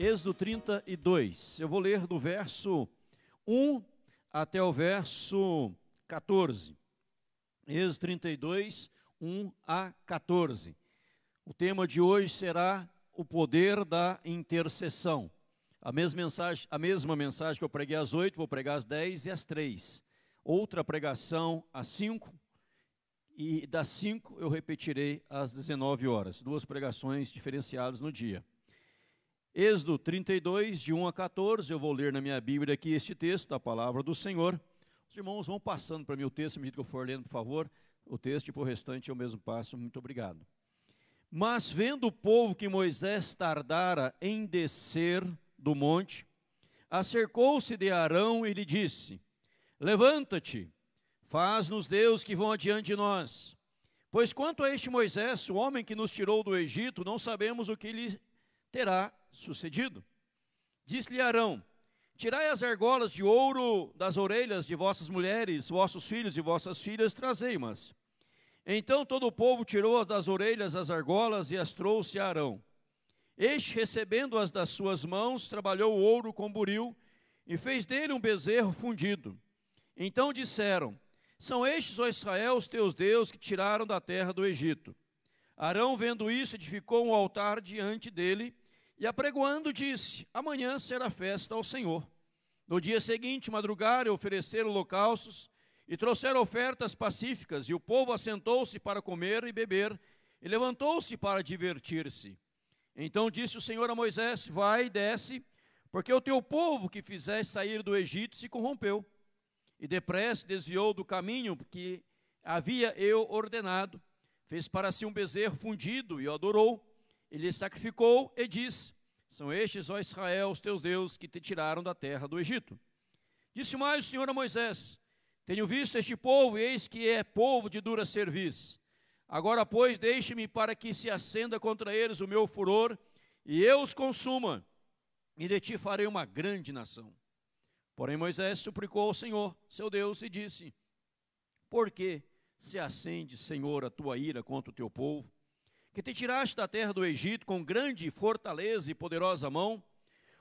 Êxodo 32. Eu vou ler do verso 1 até o verso 14. Êxodo 32, 1 a 14. O tema de hoje será o poder da intercessão. A mesma mensagem, a mesma mensagem que eu preguei às 8, vou pregar às 10 e às 3. Outra pregação às 5 e das 5 eu repetirei às 19 horas. Duas pregações diferenciadas no dia. Êxodo 32, de 1 a 14, eu vou ler na minha Bíblia aqui este texto, da palavra do Senhor. Os irmãos vão passando para mim o texto, à medida que eu for lendo, por favor, o texto e por restante eu mesmo passo. Muito obrigado. Mas vendo o povo que Moisés tardara em descer do monte, acercou-se de Arão e lhe disse: Levanta-te, faz-nos Deus que vão adiante de nós. Pois quanto a este Moisés, o homem que nos tirou do Egito, não sabemos o que lhe terá sucedido. Disse-lhe Arão: Tirai as argolas de ouro das orelhas de vossas mulheres, vossos filhos e vossas filhas, trazei-mas. Então todo o povo tirou das orelhas as argolas e as trouxe a Arão. Este, recebendo-as das suas mãos, trabalhou o ouro com buril e fez dele um bezerro fundido. Então disseram: São estes, ó Israel, os teus deuses que tiraram da terra do Egito. Arão, vendo isso, edificou um altar diante dele e apregoando, disse: Amanhã será festa ao Senhor. No dia seguinte, madrugaram e ofereceram holocaustos e trouxeram ofertas pacíficas, e o povo assentou-se para comer e beber, e levantou-se para divertir-se. Então disse o Senhor a Moisés: Vai e desce, porque o teu povo que fizeste sair do Egito se corrompeu. E depressa desviou do caminho que havia eu ordenado, fez para si um bezerro fundido e o adorou. Ele sacrificou e disse: São estes, ó Israel, os teus deuses, que te tiraram da terra do Egito. Disse mais o Senhor a Moisés: Tenho visto este povo, e eis que é povo de dura serviço. Agora, pois, deixe-me para que se acenda contra eles o meu furor, e eu os consuma, e de ti farei uma grande nação. Porém, Moisés suplicou ao Senhor, seu Deus, e disse: Por que se acende, Senhor, a tua ira contra o teu povo? Que te tiraste da terra do Egito com grande fortaleza e poderosa mão,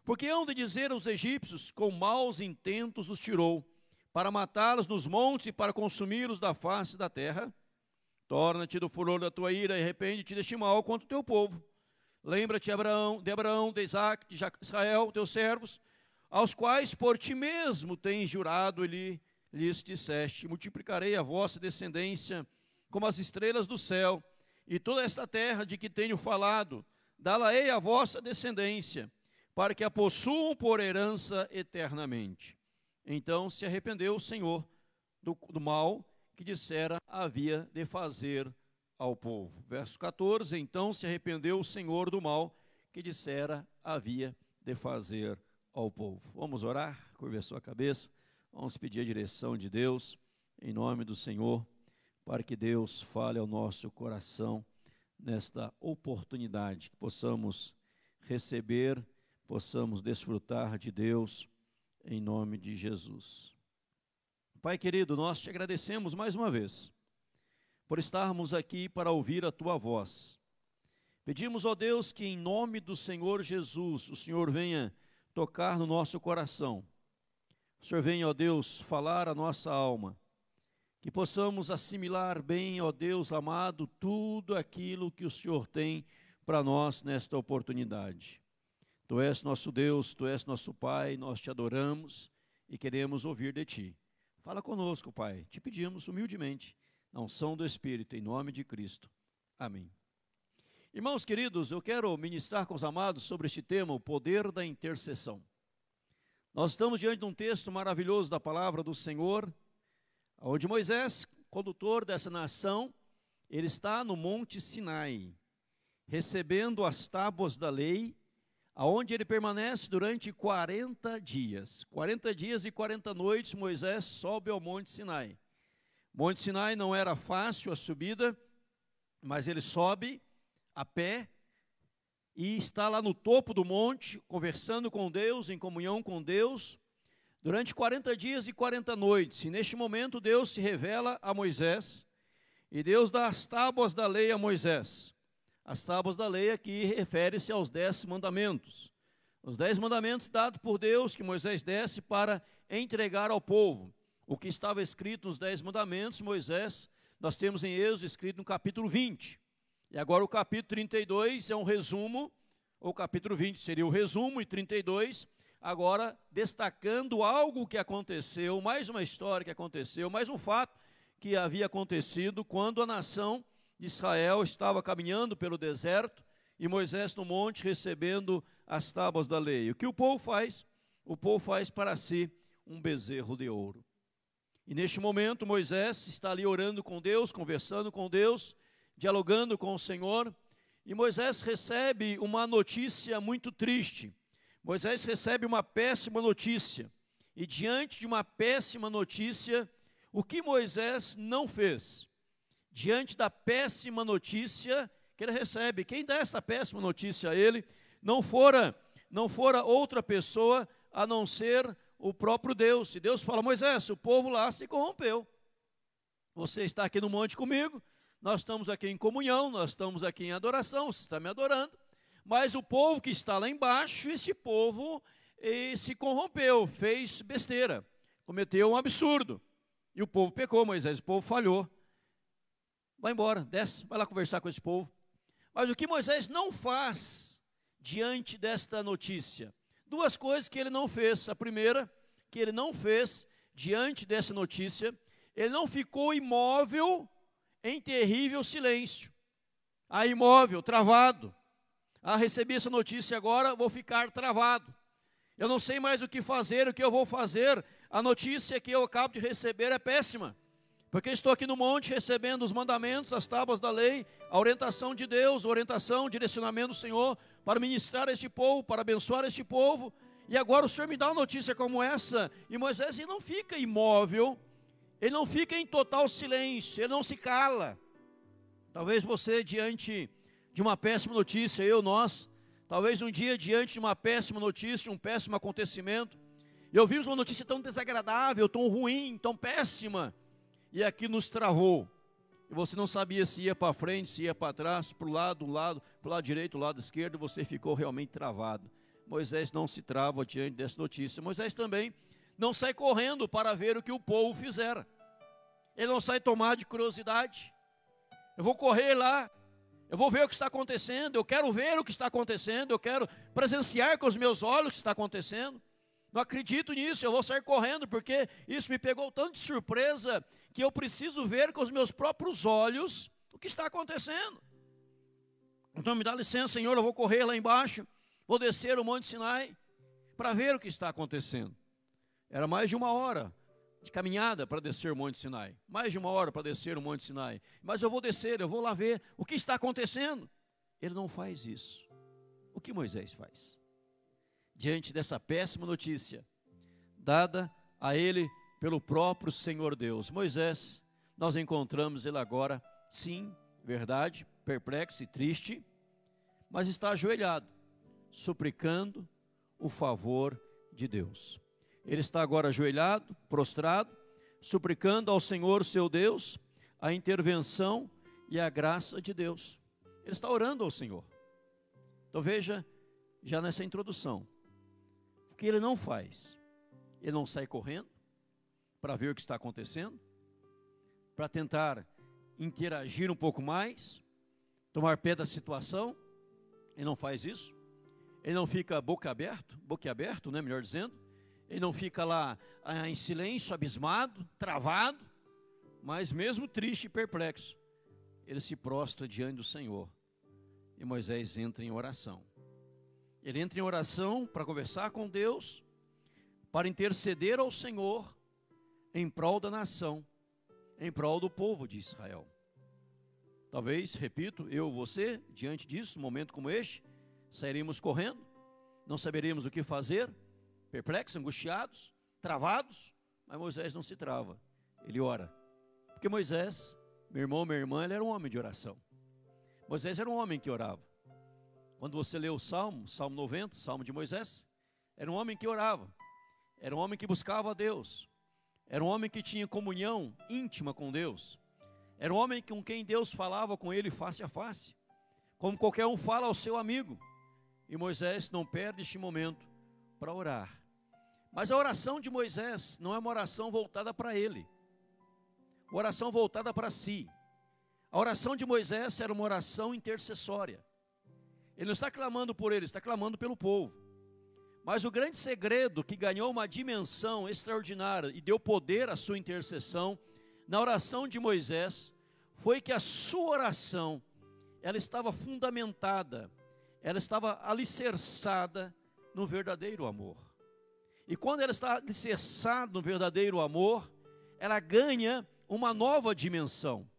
porque hão de dizer aos egípcios, com maus intentos os tirou, para matá-los nos montes e para consumi-los da face da terra? Torna-te do furor da tua ira e arrepende-te deste mal contra o teu povo. Lembra-te Abraão, de Abraão, de Isaac, de Israel, teus servos, aos quais por ti mesmo tens jurado e lhes disseste: Multiplicarei a vossa descendência como as estrelas do céu e toda esta terra de que tenho falado, dá-la-ei a vossa descendência, para que a possuam por herança eternamente. Então se arrependeu o Senhor do, do mal que dissera havia de fazer ao povo. Verso 14: Então se arrependeu o Senhor do mal que dissera havia de fazer ao povo. Vamos orar, curva a sua cabeça, vamos pedir a direção de Deus, em nome do Senhor para que Deus fale ao nosso coração nesta oportunidade, que possamos receber, possamos desfrutar de Deus, em nome de Jesus. Pai querido, nós te agradecemos mais uma vez por estarmos aqui para ouvir a tua voz. Pedimos, ó Deus, que em nome do Senhor Jesus, o Senhor venha tocar no nosso coração. O Senhor venha, ó Deus, falar a nossa alma que possamos assimilar bem, ó Deus amado, tudo aquilo que o Senhor tem para nós nesta oportunidade. Tu és nosso Deus, tu és nosso Pai, nós te adoramos e queremos ouvir de ti. Fala conosco, Pai, te pedimos humildemente, na unção do Espírito, em nome de Cristo. Amém. Irmãos queridos, eu quero ministrar com os amados sobre este tema, o poder da intercessão. Nós estamos diante de um texto maravilhoso da palavra do Senhor, onde Moisés, condutor dessa nação, ele está no Monte Sinai, recebendo as tábuas da lei, aonde ele permanece durante 40 dias. 40 dias e 40 noites Moisés sobe ao Monte Sinai. Monte Sinai não era fácil a subida, mas ele sobe a pé e está lá no topo do monte, conversando com Deus, em comunhão com Deus, durante 40 dias e 40 noites. E neste momento Deus se revela a Moisés e Deus dá as tábuas da lei a Moisés. As tábuas da lei aqui refere-se aos dez mandamentos. Os dez mandamentos dados por Deus que Moisés desse para entregar ao povo. O que estava escrito nos dez mandamentos, Moisés, nós temos em Êxodo escrito no capítulo 20. E agora o capítulo 32 é um resumo, o capítulo 20 seria o resumo, e 32, agora destacando algo que aconteceu, mais uma história que aconteceu, mais um fato que havia acontecido quando a nação de Israel estava caminhando pelo deserto e Moisés no monte recebendo as tábuas da lei. O que o povo faz? O povo faz para si um bezerro de ouro. E neste momento Moisés está ali orando com Deus, conversando com Deus, dialogando com o Senhor, e Moisés recebe uma notícia muito triste. Moisés recebe uma péssima notícia. E diante de uma péssima notícia, o que Moisés não fez? Diante da péssima notícia que ele recebe, quem dá essa péssima notícia a ele não fora, não fora outra pessoa a não ser o próprio Deus. E Deus fala: Moisés, o povo lá se corrompeu. Você está aqui no monte comigo, nós estamos aqui em comunhão, nós estamos aqui em adoração, você está me adorando. Mas o povo que está lá embaixo, esse povo eh, se corrompeu, fez besteira, cometeu um absurdo. E o povo pecou, Moisés, o povo falhou. Vai embora, desce, vai lá conversar com esse povo. Mas o que Moisés não faz diante desta notícia? Duas coisas que ele não fez. A primeira, que ele não fez diante dessa notícia, ele não ficou imóvel em terrível silêncio. Ah, imóvel, travado. Ah, recebi essa notícia agora, vou ficar travado. Eu não sei mais o que fazer, o que eu vou fazer. A notícia que eu acabo de receber é péssima. Porque estou aqui no monte recebendo os mandamentos, as tábuas da lei, a orientação de Deus, a orientação, o direcionamento do Senhor para ministrar este povo, para abençoar este povo. E agora o Senhor me dá uma notícia como essa. E Moisés não fica imóvel, ele não fica em total silêncio, ele não se cala. Talvez você, diante de uma péssima notícia, eu, nós, talvez um dia diante de uma péssima notícia, um péssimo acontecimento, e ouvimos uma notícia tão desagradável, tão ruim, tão péssima e aqui nos travou. E você não sabia se ia para frente, se ia para trás, para o lado, do lado, para o lado direito, o lado esquerdo, você ficou realmente travado. Moisés não se trava diante dessa notícia. Moisés também não sai correndo para ver o que o povo fizera. Ele não sai tomado de curiosidade. Eu vou correr lá, eu vou ver o que está acontecendo, eu quero ver o que está acontecendo, eu quero presenciar com os meus olhos o que está acontecendo. Não acredito nisso, eu vou sair correndo, porque isso me pegou tanto de surpresa que eu preciso ver com os meus próprios olhos o que está acontecendo. Então me dá licença, Senhor, eu vou correr lá embaixo, vou descer o Monte Sinai para ver o que está acontecendo. Era mais de uma hora de caminhada para descer o Monte Sinai, mais de uma hora para descer o Monte Sinai. Mas eu vou descer, eu vou lá ver o que está acontecendo. Ele não faz isso. O que Moisés faz? Diante dessa péssima notícia dada a ele pelo próprio Senhor Deus. Moisés, nós encontramos ele agora, sim, verdade, perplexo e triste, mas está ajoelhado, suplicando o favor de Deus. Ele está agora ajoelhado, prostrado, suplicando ao Senhor seu Deus a intervenção e a graça de Deus. Ele está orando ao Senhor. Então veja, já nessa introdução, o que ele não faz? Ele não sai correndo, para ver o que está acontecendo, para tentar interagir um pouco mais, tomar pé da situação. Ele não faz isso. Ele não fica boca aberto, boca aberto, né, melhor dizendo. Ele não fica lá ah, em silêncio, abismado, travado, mas mesmo triste e perplexo, ele se prostra diante do Senhor. E Moisés entra em oração. Ele entra em oração para conversar com Deus, para interceder ao Senhor em prol da nação, em prol do povo de Israel. Talvez, repito, eu, você, diante disso, um momento como este, sairíamos correndo, não saberíamos o que fazer, perplexos, angustiados, travados, mas Moisés não se trava, ele ora. Porque Moisés, meu irmão, minha irmã, ele era um homem de oração. Moisés era um homem que orava. Quando você lê o Salmo, Salmo 90, Salmo de Moisés, era um homem que orava, era um homem que buscava a Deus, era um homem que tinha comunhão íntima com Deus. Era um homem com quem Deus falava com ele face a face. Como qualquer um fala ao seu amigo. E Moisés não perde este momento para orar. Mas a oração de Moisés não é uma oração voltada para ele, uma oração voltada para si. A oração de Moisés era uma oração intercessória. Ele não está clamando por ele, está clamando pelo povo. Mas o grande segredo que ganhou uma dimensão extraordinária e deu poder à sua intercessão na oração de Moisés foi que a sua oração ela estava fundamentada, ela estava alicerçada no verdadeiro amor. E quando ela está alicerçada no verdadeiro amor, ela ganha uma nova dimensão.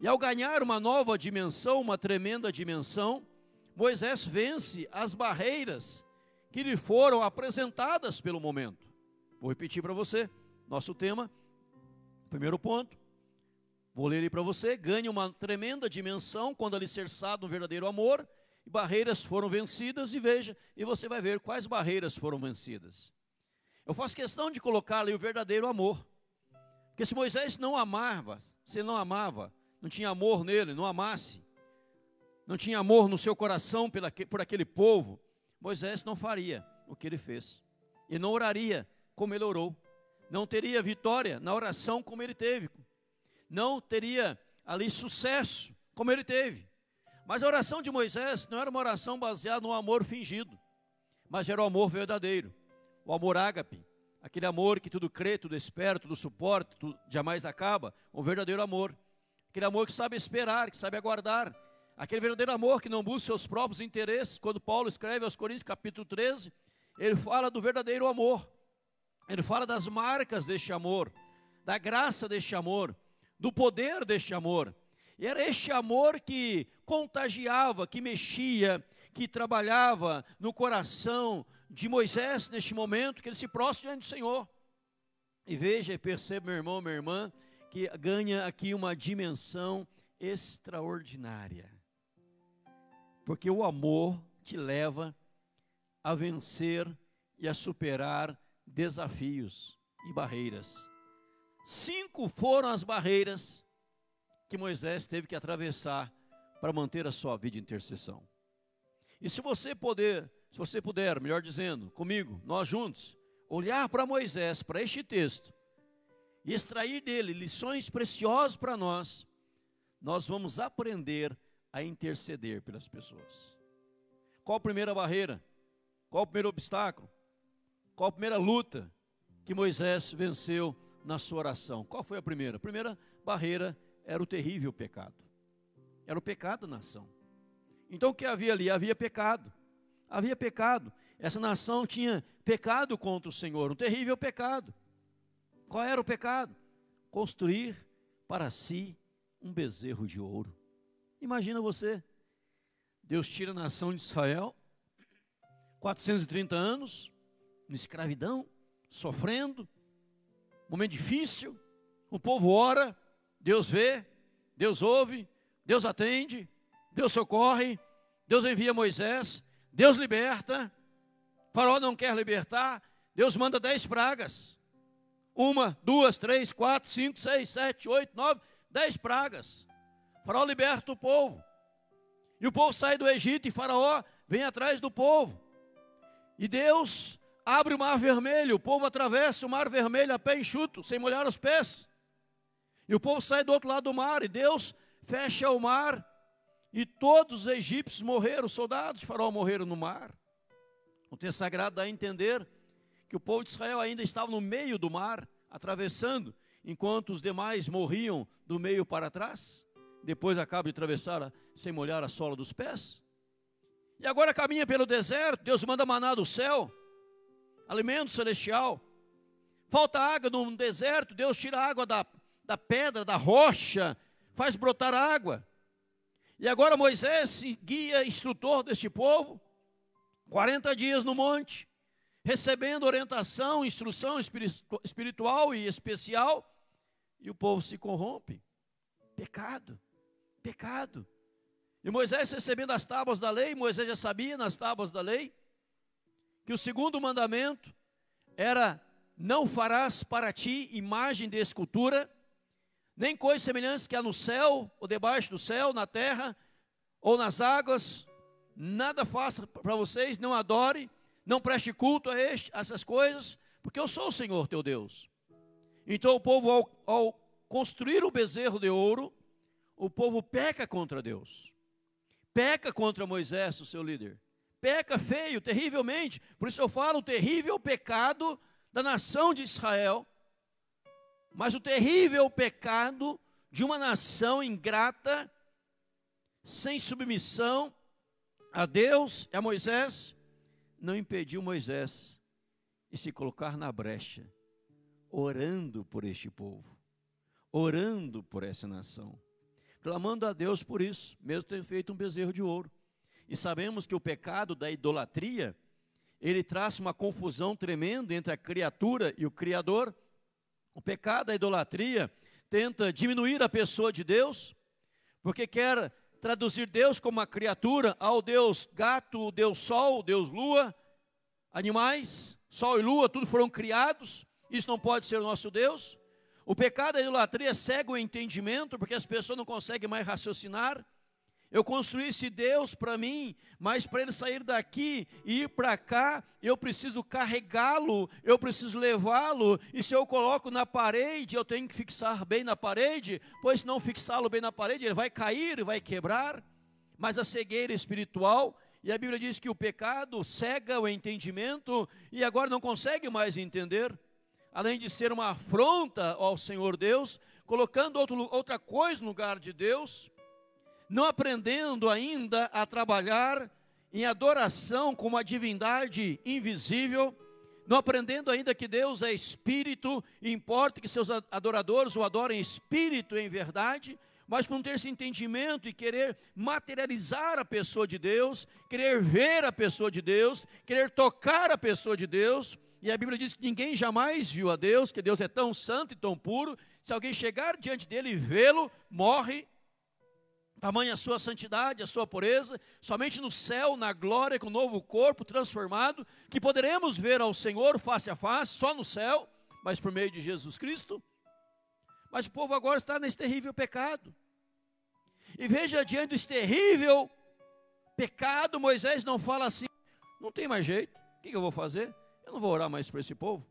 E ao ganhar uma nova dimensão, uma tremenda dimensão, Moisés vence as barreiras que lhe foram apresentadas pelo momento. Vou repetir para você, nosso tema, primeiro ponto, vou ler ele para você, ganha uma tremenda dimensão quando alicerçado no verdadeiro amor, e barreiras foram vencidas, e veja, e você vai ver quais barreiras foram vencidas. Eu faço questão de colocar ali o verdadeiro amor, porque se Moisés não amava, se ele não amava, não tinha amor nele, não amasse, não tinha amor no seu coração por aquele povo, Moisés não faria o que ele fez. E não oraria como ele orou. Não teria vitória na oração como ele teve. Não teria ali sucesso como ele teve. Mas a oração de Moisés não era uma oração baseada no amor fingido, mas era o amor verdadeiro, o amor ágape, aquele amor que tudo crê, tudo espera, tudo suporta, tudo jamais acaba, o verdadeiro amor, aquele amor que sabe esperar, que sabe aguardar, Aquele verdadeiro amor que não busca seus próprios interesses, quando Paulo escreve aos Coríntios capítulo 13, ele fala do verdadeiro amor. Ele fala das marcas deste amor, da graça deste amor, do poder deste amor. E era este amor que contagiava, que mexia, que trabalhava no coração de Moisés neste momento, que ele se prostra diante do Senhor. E veja e perceba, meu irmão, minha irmã, que ganha aqui uma dimensão extraordinária. Porque o amor te leva a vencer e a superar desafios e barreiras. Cinco foram as barreiras que Moisés teve que atravessar para manter a sua vida de intercessão. E se você puder, se você puder, melhor dizendo, comigo, nós juntos, olhar para Moisés, para este texto, e extrair dele lições preciosas para nós, nós vamos aprender a interceder pelas pessoas. Qual a primeira barreira? Qual o primeiro obstáculo? Qual a primeira luta que Moisés venceu na sua oração? Qual foi a primeira? A primeira barreira era o terrível pecado. Era o pecado da nação. Então o que havia ali? Havia pecado. Havia pecado. Essa nação tinha pecado contra o Senhor, um terrível pecado. Qual era o pecado? Construir para si um bezerro de ouro. Imagina você, Deus tira a nação de Israel, 430 anos, na escravidão, sofrendo, momento difícil, o povo ora, Deus vê, Deus ouve, Deus atende, Deus socorre, Deus envia Moisés, Deus liberta, Faraó não quer libertar, Deus manda dez pragas. Uma, duas, três, quatro, cinco, seis, sete, oito, nove, dez pragas. Faraó liberta o povo. E o povo sai do Egito e Faraó vem atrás do povo. E Deus abre o mar vermelho, o povo atravessa o mar vermelho a pé enxuto, sem molhar os pés. E o povo sai do outro lado do mar, e Deus fecha o mar, e todos os egípcios morreram, os soldados de Faraó morreram no mar. O texto sagrado dá a entender que o povo de Israel ainda estava no meio do mar, atravessando, enquanto os demais morriam do meio para trás depois acaba de atravessar sem molhar a sola dos pés. E agora caminha pelo deserto, Deus manda maná do céu, alimento celestial. Falta água no deserto, Deus tira a água da, da pedra, da rocha, faz brotar água. E agora Moisés, guia, instrutor deste povo, 40 dias no monte, recebendo orientação, instrução espiritual e especial, e o povo se corrompe. Pecado pecado. E Moisés recebendo as tábuas da lei, Moisés já sabia nas tábuas da lei, que o segundo mandamento era: não farás para ti imagem de escultura, nem coisa semelhante que há no céu, ou debaixo do céu, na terra, ou nas águas, nada faça para vocês, não adore, não preste culto a, este, a essas coisas, porque eu sou o Senhor teu Deus. Então o povo, ao, ao construir o bezerro de ouro, o povo peca contra Deus, peca contra Moisés, o seu líder, peca feio, terrivelmente. Por isso eu falo o terrível pecado da nação de Israel, mas o terrível pecado de uma nação ingrata, sem submissão a Deus e a Moisés, não impediu Moisés de se colocar na brecha, orando por este povo, orando por essa nação clamando a Deus por isso, mesmo tendo feito um bezerro de ouro. E sabemos que o pecado da idolatria, ele traz uma confusão tremenda entre a criatura e o Criador. O pecado da idolatria tenta diminuir a pessoa de Deus, porque quer traduzir Deus como uma criatura ao Deus gato, Deus sol, Deus lua, animais, sol e lua, tudo foram criados, isso não pode ser o nosso Deus. O pecado da idolatria cega o entendimento, porque as pessoas não conseguem mais raciocinar. Eu construí esse Deus para mim, mas para ele sair daqui e ir para cá, eu preciso carregá-lo, eu preciso levá-lo, e se eu coloco na parede, eu tenho que fixar bem na parede, pois se não fixá-lo bem na parede, ele vai cair, vai quebrar. Mas a cegueira espiritual, e a Bíblia diz que o pecado cega o entendimento, e agora não consegue mais entender além de ser uma afronta ao Senhor Deus, colocando outro, outra coisa no lugar de Deus, não aprendendo ainda a trabalhar em adoração com uma divindade invisível, não aprendendo ainda que Deus é espírito, e importa que seus adoradores o adorem espírito em verdade, mas por não ter esse entendimento e querer materializar a pessoa de Deus, querer ver a pessoa de Deus, querer tocar a pessoa de Deus, e a Bíblia diz que ninguém jamais viu a Deus, que Deus é tão santo e tão puro. Se alguém chegar diante dele e vê-lo, morre. Tamanha a sua santidade, a sua pureza, somente no céu, na glória, com o novo corpo transformado, que poderemos ver ao Senhor face a face, só no céu, mas por meio de Jesus Cristo. Mas o povo agora está nesse terrível pecado. E veja, diante desse terrível pecado, Moisés não fala assim: não tem mais jeito, o que eu vou fazer? Eu não vou orar mais por esse povo.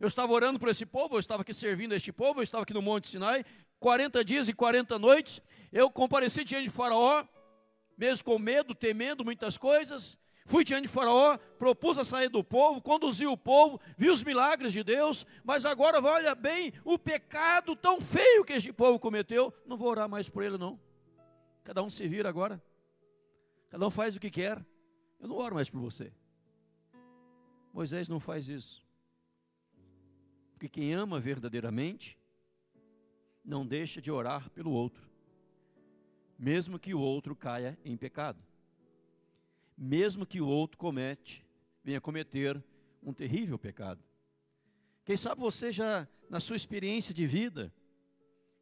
Eu estava orando por esse povo, eu estava aqui servindo este povo, eu estava aqui no Monte Sinai, 40 dias e 40 noites. Eu compareci diante de Faraó, mesmo com medo, temendo muitas coisas. Fui diante de Faraó, propus a sair do povo, conduzi o povo, vi os milagres de Deus, mas agora olha bem o pecado tão feio que este povo cometeu. Não vou orar mais por ele, não. Cada um se vira agora. Cada um faz o que quer. Eu não oro mais por você. Moisés não faz isso. Porque quem ama verdadeiramente não deixa de orar pelo outro, mesmo que o outro caia em pecado. Mesmo que o outro comete, venha cometer um terrível pecado. Quem sabe você já, na sua experiência de vida,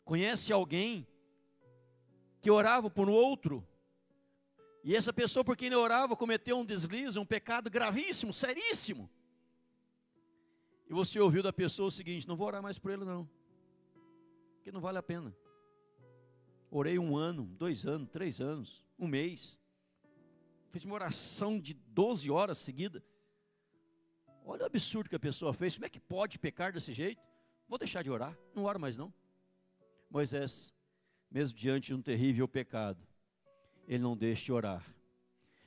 conhece alguém que orava por um outro e essa pessoa por quem ele orava cometeu um deslize, um pecado gravíssimo, seríssimo. E você ouviu da pessoa o seguinte: não vou orar mais por ele, não, porque não vale a pena. Orei um ano, dois anos, três anos, um mês. Fiz uma oração de 12 horas seguida. Olha o absurdo que a pessoa fez. Como é que pode pecar desse jeito? Vou deixar de orar, não oro mais não. Moisés, mesmo diante de um terrível pecado, ele não deixa de orar.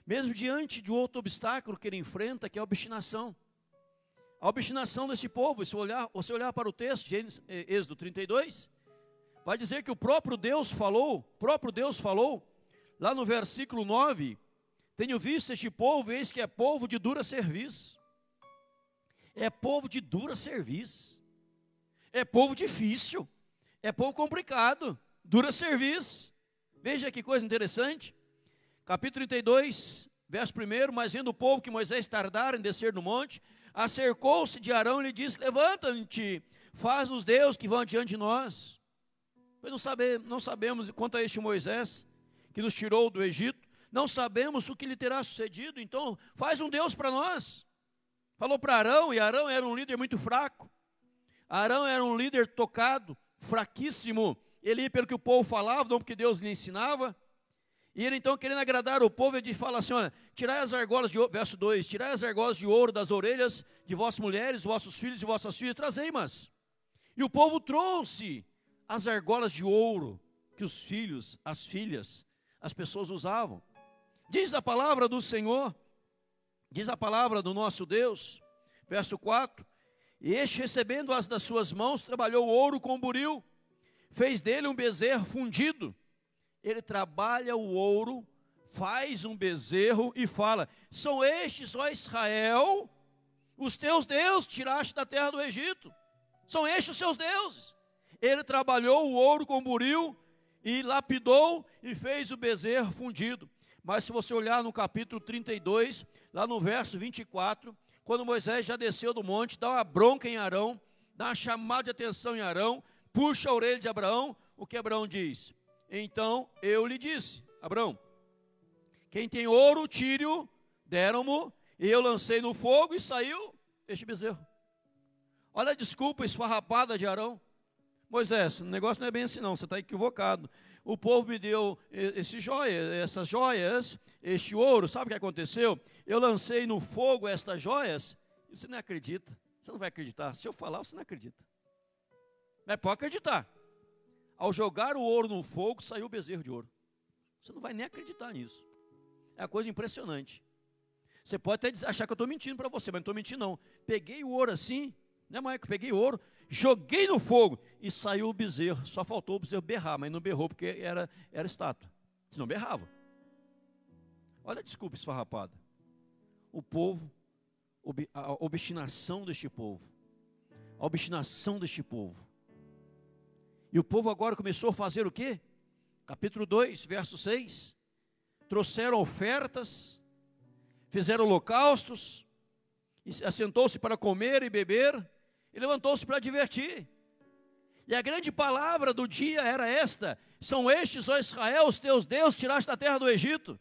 Mesmo diante de outro obstáculo que ele enfrenta, que é a obstinação. A obstinação desse povo, se olhar, você olhar para o texto, Gênesis, eh, Êxodo 32, vai dizer que o próprio Deus falou, próprio Deus falou, lá no versículo 9, tenho visto este povo, eis que é povo de dura serviço. É povo de dura serviço. É povo difícil. É povo complicado. Dura serviço. Veja que coisa interessante. Capítulo 32, verso 1. Mas vendo o povo que Moisés tardara em descer no monte, acercou-se de Arão e lhe disse: Levanta-te, faz-nos Deus que vão diante de nós. Pois não, sabe, não sabemos quanto a este Moisés que nos tirou do Egito, não sabemos o que lhe terá sucedido, então faz um Deus para nós. Falou para Arão, e Arão era um líder muito fraco. Arão era um líder tocado, fraquíssimo ele ia pelo que o povo falava, não porque Deus lhe ensinava. E ele então, querendo agradar o povo, ele fala assim: olha, tirai as argolas de ouro, verso 2: tirai as argolas de ouro das orelhas de vossas mulheres, vossos filhos e vossas filhas, trazei-mas. E o povo trouxe as argolas de ouro que os filhos, as filhas, as pessoas usavam. Diz a palavra do Senhor, diz a palavra do nosso Deus, verso 4: E este, recebendo-as das suas mãos, trabalhou o ouro com buril, fez dele um bezerro fundido ele trabalha o ouro, faz um bezerro e fala: São estes, ó Israel, os teus deuses tiraste da terra do Egito. São estes os seus deuses. Ele trabalhou o ouro com buril e lapidou e fez o bezerro fundido. Mas se você olhar no capítulo 32, lá no verso 24, quando Moisés já desceu do monte, dá uma bronca em Arão, dá uma chamada de atenção em Arão, puxa a orelha de Abraão, o que Abraão diz? Então eu lhe disse: Abraão, quem tem ouro, tire-o, deram-mo, e eu lancei no fogo e saiu este bezerro. Olha a desculpa esfarrapada de Arão. Moisés, o negócio não é bem assim não, você está equivocado. O povo me deu esse joia, essas joias, este ouro, sabe o que aconteceu? Eu lancei no fogo estas joias, e você não acredita, você não vai acreditar. Se eu falar, você não acredita. Mas pode acreditar ao jogar o ouro no fogo, saiu o bezerro de ouro. Você não vai nem acreditar nisso. É uma coisa impressionante. Você pode até achar que eu estou mentindo para você, mas não estou mentindo não. Peguei o ouro assim, né, Maico? Peguei o ouro, joguei no fogo e saiu o bezerro. Só faltou o bezerro berrar, mas não berrou porque era, era estátua. Senão berrava. Olha a desculpa esfarrapada. O povo, a obstinação deste povo. A obstinação deste povo e o povo agora começou a fazer o quê? Capítulo 2, verso 6. Trouxeram ofertas, fizeram holocaustos, assentou-se para comer e beber, e levantou-se para divertir. E a grande palavra do dia era esta: São estes, ó Israel, os teus deuses, tiraste da terra do Egito.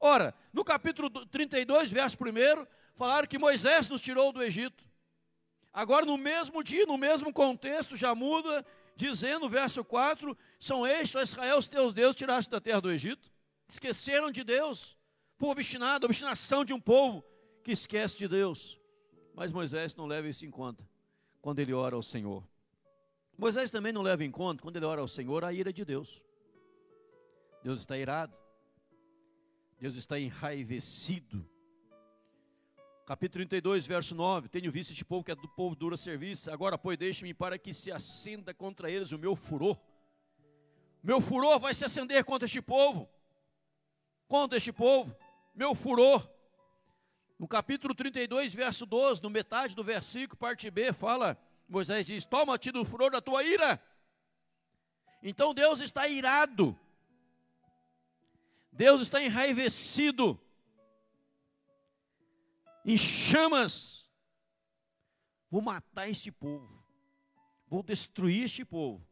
Ora, no capítulo 32, verso 1, falaram que Moisés nos tirou do Egito. Agora, no mesmo dia, no mesmo contexto, já muda dizendo, verso 4: São estes, ó Israel, os teus deuses, tiraste da terra do Egito. Esqueceram de Deus, por obstinado, obstinação de um povo que esquece de Deus. Mas Moisés não leva isso em conta quando ele ora ao Senhor. Moisés também não leva em conta, quando ele ora ao Senhor, a ira de Deus. Deus está irado, Deus está enraivecido Capítulo 32, verso 9: Tenho visto este povo que é do povo dura serviço, agora, pois, deixe-me para que se acenda contra eles o meu furor. Meu furor vai se acender contra este povo, contra este povo, meu furor. No capítulo 32, verso 12, no metade do versículo, parte B, fala: Moisés diz: Toma-te do furor da tua ira. Então Deus está irado, Deus está enraivecido em chamas. Vou matar este povo. Vou destruir este povo.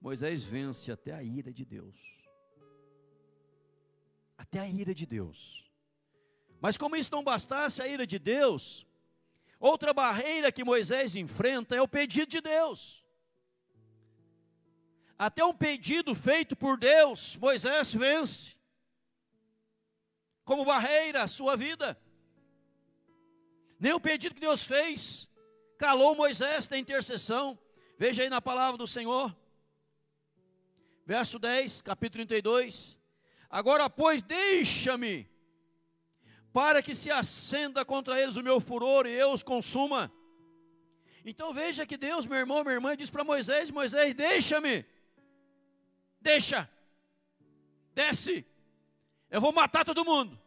Moisés vence até a ira de Deus. Até a ira de Deus. Mas como isso não bastasse a ira de Deus, outra barreira que Moisés enfrenta é o pedido de Deus. Até um pedido feito por Deus, Moisés vence. Como barreira a sua vida. Nem o pedido que Deus fez calou Moisés da intercessão. Veja aí na palavra do Senhor. Verso 10, capítulo 32. Agora, pois, deixa-me, para que se acenda contra eles o meu furor e eu os consuma. Então veja que Deus, meu irmão, minha irmã, diz para Moisés: Moisés, deixa-me, deixa, desce, eu vou matar todo mundo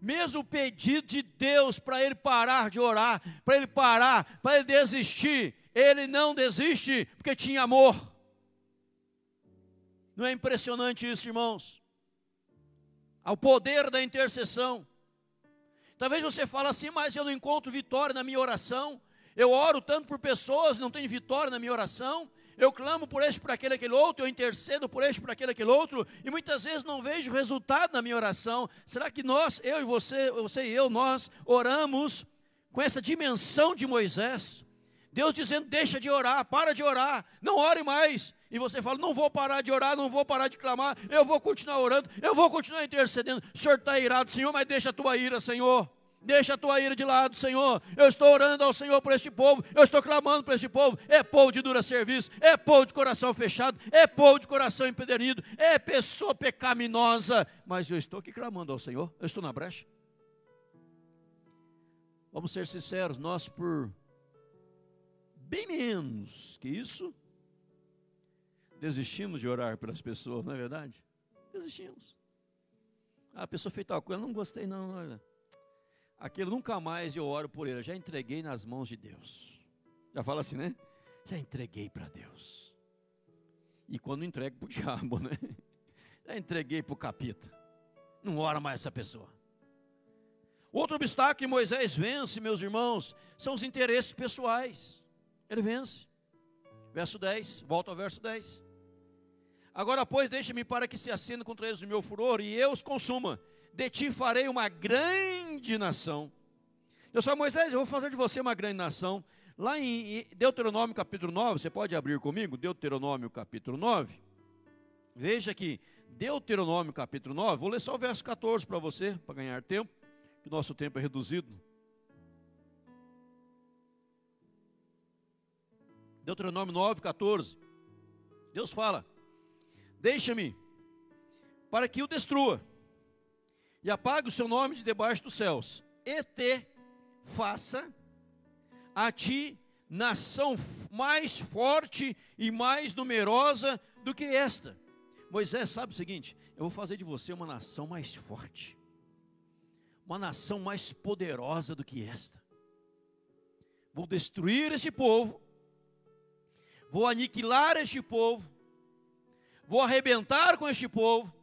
mesmo o pedido de Deus para ele parar de orar, para ele parar, para ele desistir, ele não desiste, porque tinha amor. Não é impressionante isso, irmãos? Ao poder da intercessão. Talvez você fale assim, mas eu não encontro vitória na minha oração. Eu oro tanto por pessoas, não tenho vitória na minha oração eu clamo por este, por aquele, aquele outro, eu intercedo por este, por aquele, aquele outro, e muitas vezes não vejo resultado na minha oração. Será que nós, eu e você, você e eu, nós oramos com essa dimensão de Moisés? Deus dizendo: deixa de orar, para de orar, não ore mais. E você fala: não vou parar de orar, não vou parar de clamar, eu vou continuar orando, eu vou continuar intercedendo. O Senhor está irado, Senhor, mas deixa a tua ira, Senhor. Deixa a tua ira de lado, Senhor. Eu estou orando ao Senhor por este povo. Eu estou clamando por este povo. É povo de dura serviço. É povo de coração fechado. É povo de coração empedernido. É pessoa pecaminosa. Mas eu estou aqui clamando ao Senhor. Eu estou na brecha. Vamos ser sinceros. Nós, por bem menos que isso, desistimos de orar pelas pessoas, não é verdade? Desistimos. Ah, a pessoa fez tal coisa. Não gostei, não. Olha aquilo nunca mais eu oro por ele, eu já entreguei nas mãos de Deus. Já fala assim, né? Já entreguei para Deus. E quando entrego para o diabo, né? Já entreguei para o capita. Não ora mais essa pessoa. Outro obstáculo que Moisés vence, meus irmãos, são os interesses pessoais. Ele vence. Verso 10, volta ao verso 10. Agora, pois, deixa-me para que se acenda contra eles o meu furor e eu os consuma de ti farei uma grande nação. Eu sou Moisés, eu vou fazer de você uma grande nação. Lá em Deuteronômio capítulo 9, você pode abrir comigo? Deuteronômio capítulo 9. Veja que Deuteronômio capítulo 9, vou ler só o verso 14 para você, para ganhar tempo, que nosso tempo é reduzido. Deuteronômio 9, 14. Deus fala: Deixa-me, para que o destrua e apague o seu nome de debaixo dos céus, e te faça a ti nação mais forte e mais numerosa do que esta. Moisés sabe o seguinte: eu vou fazer de você uma nação mais forte, uma nação mais poderosa do que esta. Vou destruir este povo, vou aniquilar este povo, vou arrebentar com este povo,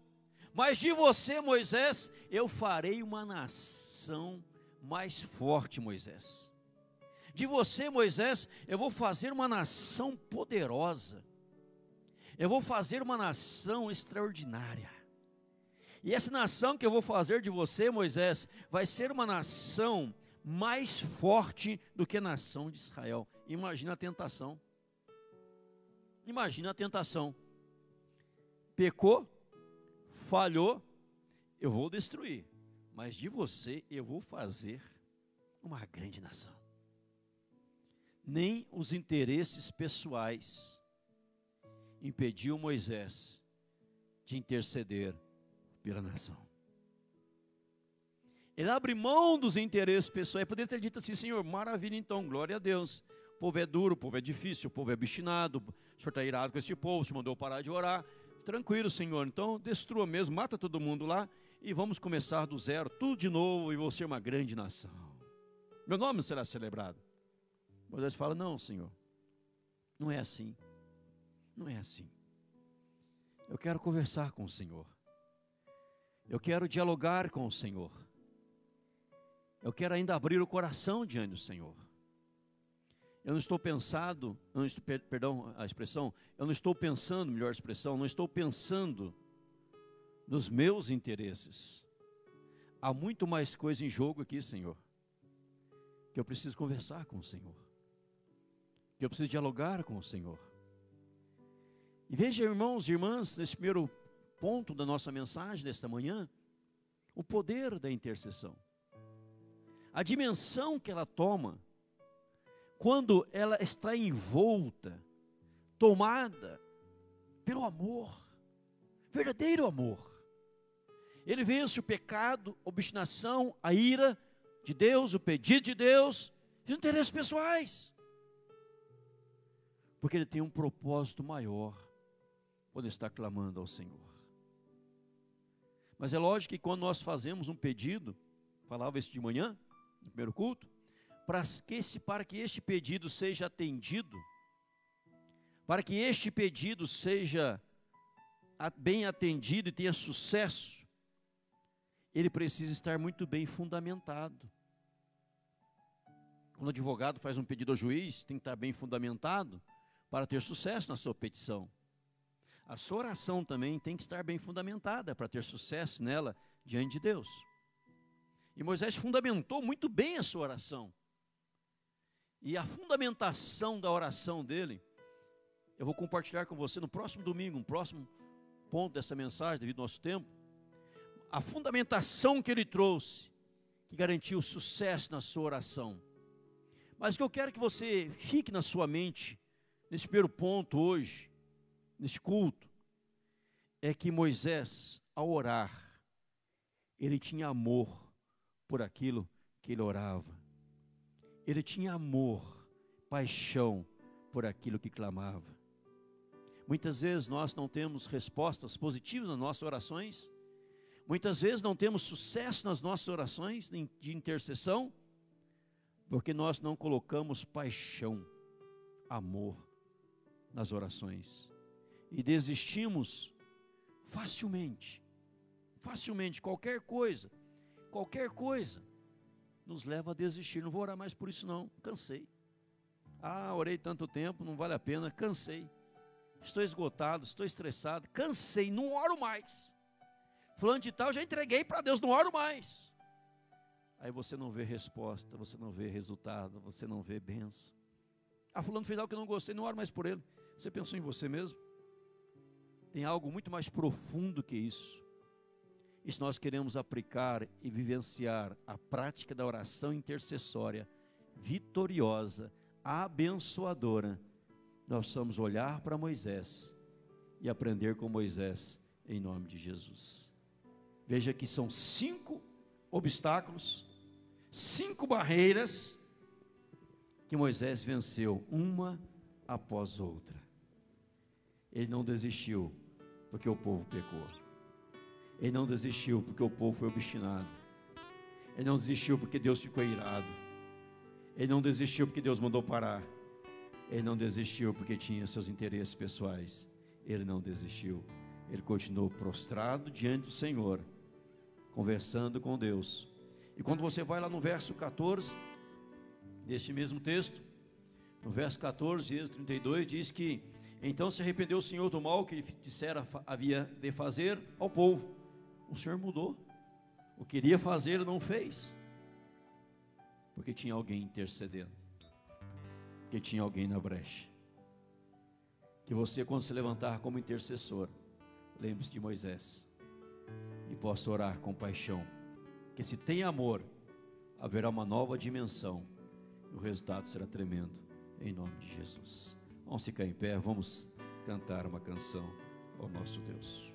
mas de você, Moisés, eu farei uma nação mais forte, Moisés. De você, Moisés, eu vou fazer uma nação poderosa. Eu vou fazer uma nação extraordinária. E essa nação que eu vou fazer de você, Moisés, vai ser uma nação mais forte do que a nação de Israel. Imagina a tentação. Imagina a tentação. Pecou, falhou, eu vou destruir, mas de você eu vou fazer uma grande nação. Nem os interesses pessoais impediu Moisés de interceder pela nação. Ele abre mão dos interesses pessoais. Poderia ter dito assim, Senhor, maravilha então, glória a Deus. O povo é duro, o povo é difícil, o povo é obstinado, o Senhor está irado com esse povo, te mandou parar de orar. Tranquilo, Senhor. Então, destrua mesmo, mata todo mundo lá e vamos começar do zero, tudo de novo e vou ser uma grande nação. Meu nome será celebrado. Moisés fala: Não, Senhor, não é assim. Não é assim. Eu quero conversar com o Senhor. Eu quero dialogar com o Senhor. Eu quero ainda abrir o coração diante do Senhor. Eu não estou pensado, não estou, perdão a expressão, eu não estou pensando, melhor expressão, não estou pensando nos meus interesses. Há muito mais coisa em jogo aqui, Senhor, que eu preciso conversar com o Senhor, que eu preciso dialogar com o Senhor. E veja, irmãos e irmãs, nesse primeiro ponto da nossa mensagem desta manhã, o poder da intercessão, a dimensão que ela toma quando ela está envolta, tomada pelo amor, verdadeiro amor. Ele vence o pecado, a obstinação, a ira de Deus, o pedido de Deus, os interesses pessoais. Porque ele tem um propósito maior quando está clamando ao Senhor. Mas é lógico que quando nós fazemos um pedido, falava isso de manhã, no primeiro culto, para que, esse, para que este pedido seja atendido, para que este pedido seja bem atendido e tenha sucesso, ele precisa estar muito bem fundamentado. Quando o advogado faz um pedido ao juiz, tem que estar bem fundamentado para ter sucesso na sua petição. A sua oração também tem que estar bem fundamentada para ter sucesso nela diante de Deus. E Moisés fundamentou muito bem a sua oração. E a fundamentação da oração dele, Eu vou compartilhar com você no próximo domingo, um próximo ponto dessa mensagem, devido ao nosso tempo, a fundamentação que ele trouxe, que garantiu sucesso na sua oração. Mas o que eu quero que você fique na sua mente, nesse primeiro ponto hoje, nesse culto, é que Moisés, ao orar, ele tinha amor por aquilo que ele orava. Ele tinha amor, paixão por aquilo que clamava. Muitas vezes nós não temos respostas positivas nas nossas orações, muitas vezes não temos sucesso nas nossas orações de intercessão, porque nós não colocamos paixão, amor nas orações e desistimos facilmente. Facilmente, qualquer coisa, qualquer coisa nos leva a desistir. Não vou orar mais por isso, não. Cansei. Ah, orei tanto tempo, não vale a pena, cansei. Estou esgotado, estou estressado, cansei, não oro mais. Fulano de tal, já entreguei para Deus, não oro mais. Aí você não vê resposta, você não vê resultado, você não vê benção. Ah, fulano fez algo que eu não gostei, não oro mais por ele. Você pensou em você mesmo? Tem algo muito mais profundo que isso. E se nós queremos aplicar e vivenciar a prática da oração intercessória vitoriosa, abençoadora, nós precisamos olhar para Moisés e aprender com Moisés em nome de Jesus. Veja que são cinco obstáculos, cinco barreiras que Moisés venceu, uma após outra. Ele não desistiu porque o povo pecou. Ele não desistiu porque o povo foi obstinado. Ele não desistiu porque Deus ficou irado. Ele não desistiu porque Deus mandou parar. Ele não desistiu porque tinha seus interesses pessoais. Ele não desistiu. Ele continuou prostrado diante do Senhor, conversando com Deus. E quando você vai lá no verso 14, deste mesmo texto, no verso 14, Êxodo 32, diz que então se arrependeu o Senhor do mal que dissera havia de fazer ao povo. O Senhor mudou. O que queria fazer, não fez. Porque tinha alguém intercedendo. Porque tinha alguém na brecha. Que você, quando se levantar como intercessor, lembre-se de Moisés. E possa orar com paixão. Que se tem amor, haverá uma nova dimensão. E o resultado será tremendo. Em nome de Jesus. Vamos ficar em pé, vamos cantar uma canção ao nosso Deus.